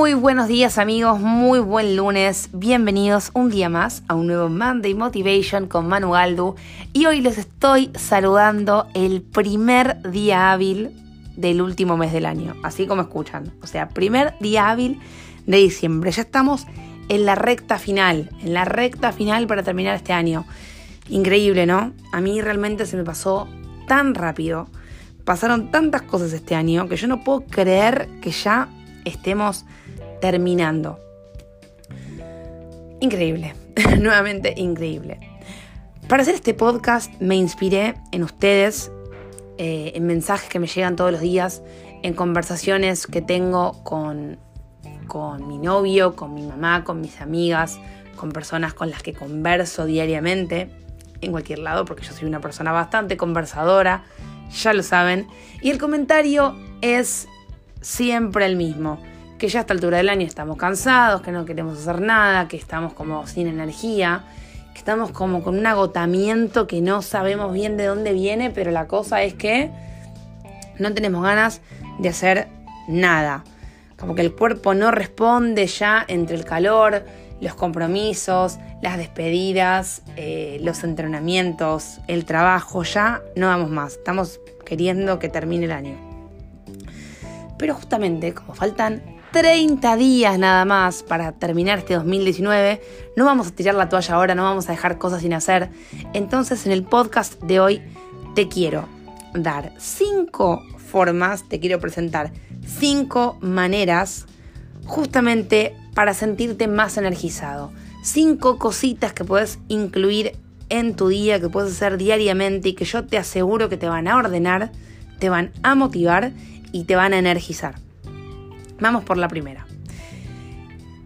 Muy buenos días amigos, muy buen lunes, bienvenidos un día más a un nuevo Monday Motivation con Manu Galdu. Y hoy les estoy saludando el primer día hábil del último mes del año, así como escuchan, o sea, primer día hábil de diciembre, ya estamos en la recta final, en la recta final para terminar este año. Increíble, ¿no? A mí realmente se me pasó tan rápido, pasaron tantas cosas este año que yo no puedo creer que ya estemos terminando. Increíble, nuevamente increíble. Para hacer este podcast me inspiré en ustedes, eh, en mensajes que me llegan todos los días, en conversaciones que tengo con, con mi novio, con mi mamá, con mis amigas, con personas con las que converso diariamente, en cualquier lado, porque yo soy una persona bastante conversadora, ya lo saben. Y el comentario es siempre el mismo, que ya a esta altura del año estamos cansados, que no queremos hacer nada, que estamos como sin energía, que estamos como con un agotamiento que no sabemos bien de dónde viene, pero la cosa es que no tenemos ganas de hacer nada. Como que el cuerpo no responde ya entre el calor, los compromisos, las despedidas, eh, los entrenamientos, el trabajo, ya no vamos más. Estamos queriendo que termine el año. Pero justamente, como faltan 30 días nada más para terminar este 2019, no vamos a tirar la toalla ahora, no vamos a dejar cosas sin hacer. Entonces en el podcast de hoy te quiero dar 5 formas, te quiero presentar 5 maneras justamente para sentirte más energizado. 5 cositas que puedes incluir en tu día, que puedes hacer diariamente y que yo te aseguro que te van a ordenar, te van a motivar y te van a energizar. Vamos por la primera.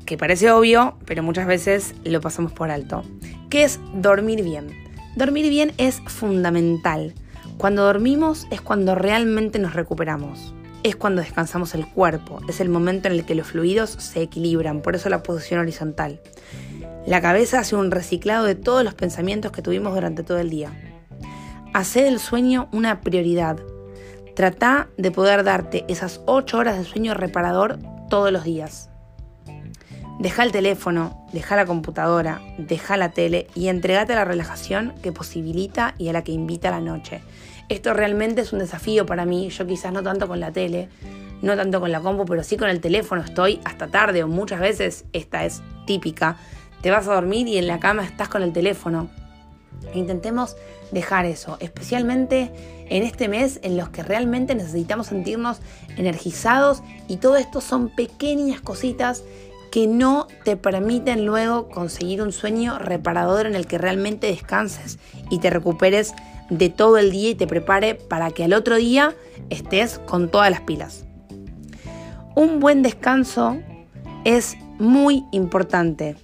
Que parece obvio, pero muchas veces lo pasamos por alto. Que es dormir bien. Dormir bien es fundamental. Cuando dormimos es cuando realmente nos recuperamos. Es cuando descansamos el cuerpo. Es el momento en el que los fluidos se equilibran. Por eso la posición horizontal. La cabeza hace un reciclado de todos los pensamientos que tuvimos durante todo el día. Hacer el sueño una prioridad. Trata de poder darte esas 8 horas de sueño reparador todos los días. Deja el teléfono, deja la computadora, deja la tele y entregate a la relajación que posibilita y a la que invita la noche. Esto realmente es un desafío para mí, yo quizás no tanto con la tele, no tanto con la compu, pero sí con el teléfono estoy hasta tarde o muchas veces esta es típica. Te vas a dormir y en la cama estás con el teléfono. Intentemos dejar eso, especialmente en este mes en los que realmente necesitamos sentirnos energizados y todo esto son pequeñas cositas que no te permiten luego conseguir un sueño reparador en el que realmente descanses y te recuperes de todo el día y te prepare para que al otro día estés con todas las pilas. Un buen descanso es muy importante.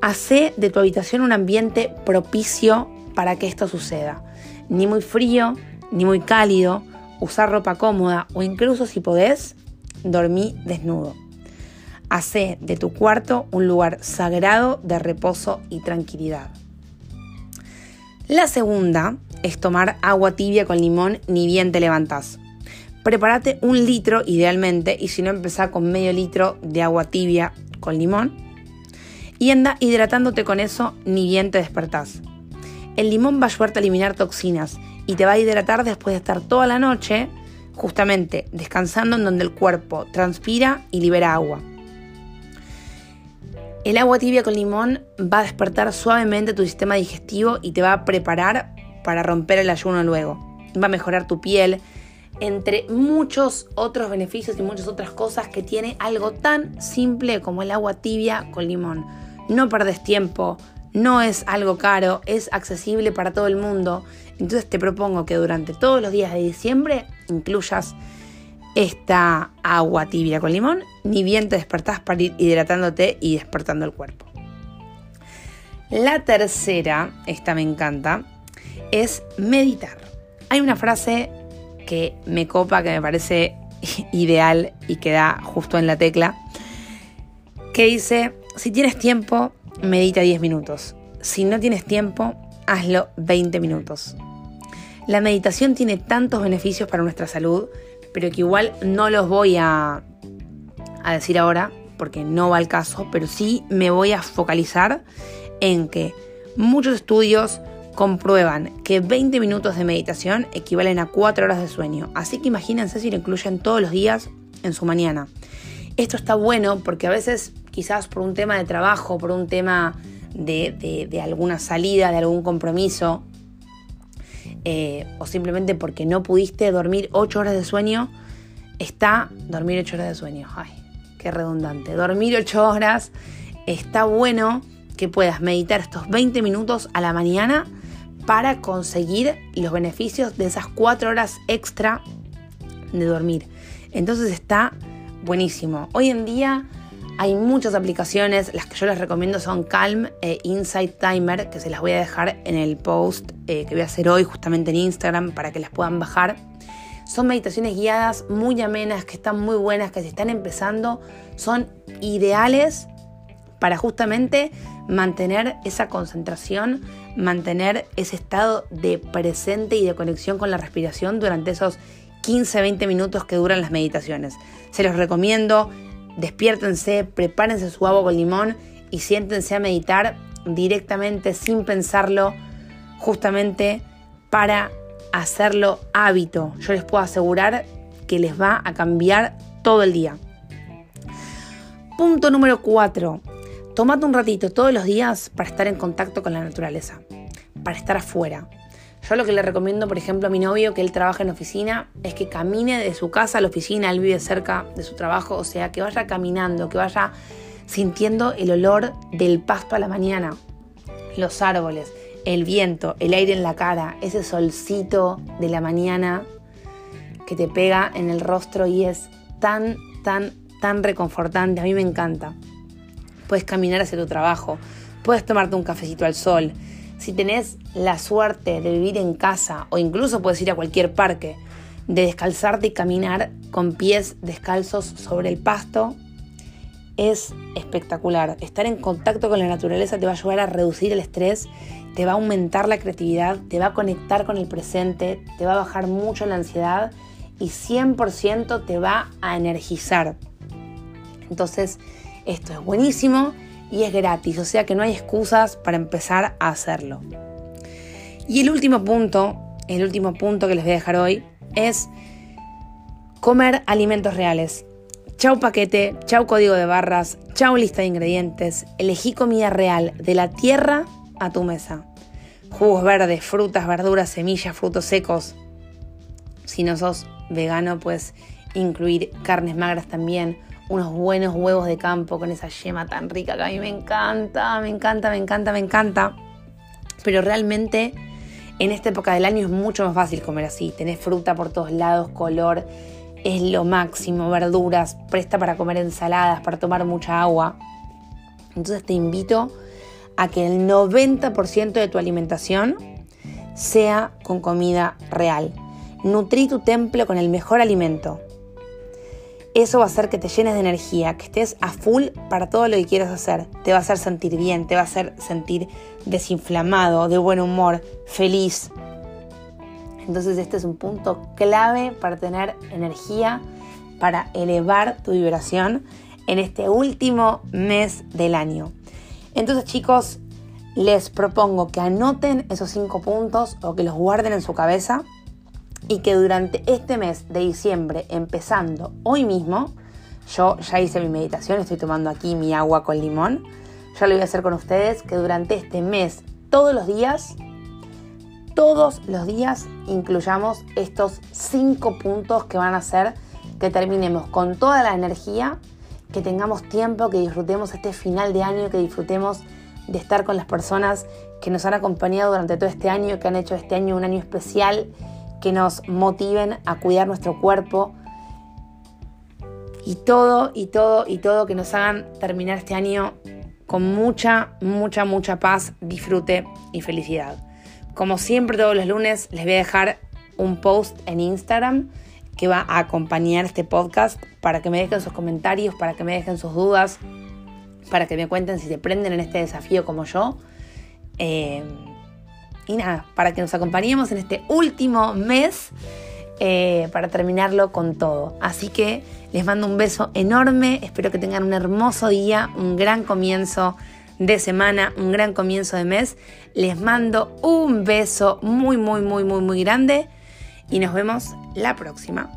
Hace de tu habitación un ambiente propicio para que esto suceda. Ni muy frío, ni muy cálido, usar ropa cómoda o incluso si podés, dormí desnudo. Hacé de tu cuarto un lugar sagrado de reposo y tranquilidad. La segunda es tomar agua tibia con limón ni bien te levantás. Prepárate un litro idealmente y si no empezá con medio litro de agua tibia con limón y anda hidratándote con eso ni bien te despertás. El limón va a ayudarte a eliminar toxinas y te va a hidratar después de estar toda la noche justamente descansando en donde el cuerpo transpira y libera agua. El agua tibia con limón va a despertar suavemente tu sistema digestivo y te va a preparar para romper el ayuno luego. Va a mejorar tu piel, entre muchos otros beneficios y muchas otras cosas que tiene algo tan simple como el agua tibia con limón. No perdes tiempo, no es algo caro, es accesible para todo el mundo. Entonces te propongo que durante todos los días de diciembre incluyas esta agua tibia con limón, ni bien te despertás para ir hidratándote y despertando el cuerpo. La tercera, esta me encanta, es meditar. Hay una frase que me copa, que me parece ideal y que da justo en la tecla, que dice, si tienes tiempo, medita 10 minutos. Si no tienes tiempo, hazlo 20 minutos. La meditación tiene tantos beneficios para nuestra salud, pero que igual no los voy a, decir ahora, porque no va al caso, pero sí me voy a focalizar en que muchos estudios comprueban que 20 minutos de meditación equivalen a 4 horas de sueño. Así que imagínense si lo incluyen todos los días en su mañana. Esto está bueno porque a veces quizás por un tema de trabajo, por un tema de, alguna salida, de algún compromiso, eh, o simplemente porque no pudiste dormir 8 horas de sueño, está dormir 8 horas de sueño. Ay, qué redundante. Dormir 8 horas está bueno que puedas meditar estos 20 minutos a la mañana para conseguir los beneficios de esas 4 horas extra de dormir. Entonces está buenísimo. Hoy en día hay muchas aplicaciones, las que yo les recomiendo son Calm e Insight Timer, que se las voy a dejar en el post eh, que voy a hacer hoy justamente en Instagram para que las puedan bajar. Son meditaciones guiadas muy amenas, que están muy buenas, que si están empezando son ideales para justamente mantener esa concentración, mantener ese estado de presente y de conexión con la respiración durante esos 15-20 minutos que duran las meditaciones. Se los recomiendo, despiértense, prepárense su agua con limón y siéntense a meditar directamente sin pensarlo, justamente para hacerlo hábito. Yo les puedo asegurar que les va a cambiar todo el día. Punto número 4. Tomate un ratito todos los días para estar en contacto con la naturaleza, para estar afuera. Yo lo que le recomiendo, por ejemplo, a mi novio que él trabaja en oficina es que camine de su casa a la oficina, él vive cerca de su trabajo, o sea, que vaya caminando, que vaya sintiendo el olor del pasto a la mañana, los árboles, el viento, el aire en la cara, ese solcito de la mañana que te pega en el rostro y es tan, tan, tan reconfortante. A mí me encanta. Puedes caminar hacia tu trabajo, puedes tomarte un cafecito al sol. Si tenés la suerte de vivir en casa o incluso puedes ir a cualquier parque, de descalzarte y caminar con pies descalzos sobre el pasto, es espectacular. Estar en contacto con la naturaleza te va a ayudar a reducir el estrés te va a aumentar la creatividad, te va a conectar con el presente, te va a bajar mucho la ansiedad y 100% te va a energizar. Entonces, esto es buenísimo y es gratis, o sea que no hay excusas para empezar a hacerlo. Y el último punto, el último punto que les voy a dejar hoy es comer alimentos reales. Chau paquete, chau código de barras, chau lista de ingredientes. Elegí comida real de la tierra a tu mesa. Jugos verdes, frutas, verduras, semillas, frutos secos. Si no sos vegano, puedes incluir carnes magras también. Unos buenos huevos de campo con esa yema tan rica que a mí me encanta, me encanta, me encanta, me encanta. Pero realmente en esta época del año es mucho más fácil comer así. Tenés fruta por todos lados, color, es lo máximo, verduras, presta para comer ensaladas, para tomar mucha agua. Entonces te invito a que el 90% de tu alimentación sea con comida real. Nutrí tu templo con el mejor alimento. Eso va a hacer que te llenes de energía, que estés a full para todo lo que quieras hacer. Te va a hacer sentir bien, te va a hacer sentir desinflamado, de buen humor, feliz. Entonces este es un punto clave para tener energía, para elevar tu vibración en este último mes del año. Entonces chicos, les propongo que anoten esos cinco puntos o que los guarden en su cabeza y que durante este mes de diciembre, empezando hoy mismo, yo ya hice mi meditación, estoy tomando aquí mi agua con limón, ya lo voy a hacer con ustedes, que durante este mes, todos los días, todos los días incluyamos estos cinco puntos que van a hacer que terminemos con toda la energía que tengamos tiempo, que disfrutemos este final de año, que disfrutemos de estar con las personas que nos han acompañado durante todo este año, que han hecho este año un año especial, que nos motiven a cuidar nuestro cuerpo y todo, y todo, y todo, que nos hagan terminar este año con mucha, mucha, mucha paz, disfrute y felicidad. Como siempre todos los lunes les voy a dejar un post en Instagram que va a acompañar este podcast para que me dejen sus comentarios, para que me dejen sus dudas, para que me cuenten si se prenden en este desafío como yo. Eh, y nada, para que nos acompañemos en este último mes eh, para terminarlo con todo. Así que les mando un beso enorme, espero que tengan un hermoso día, un gran comienzo de semana, un gran comienzo de mes. Les mando un beso muy, muy, muy, muy, muy grande y nos vemos la próxima.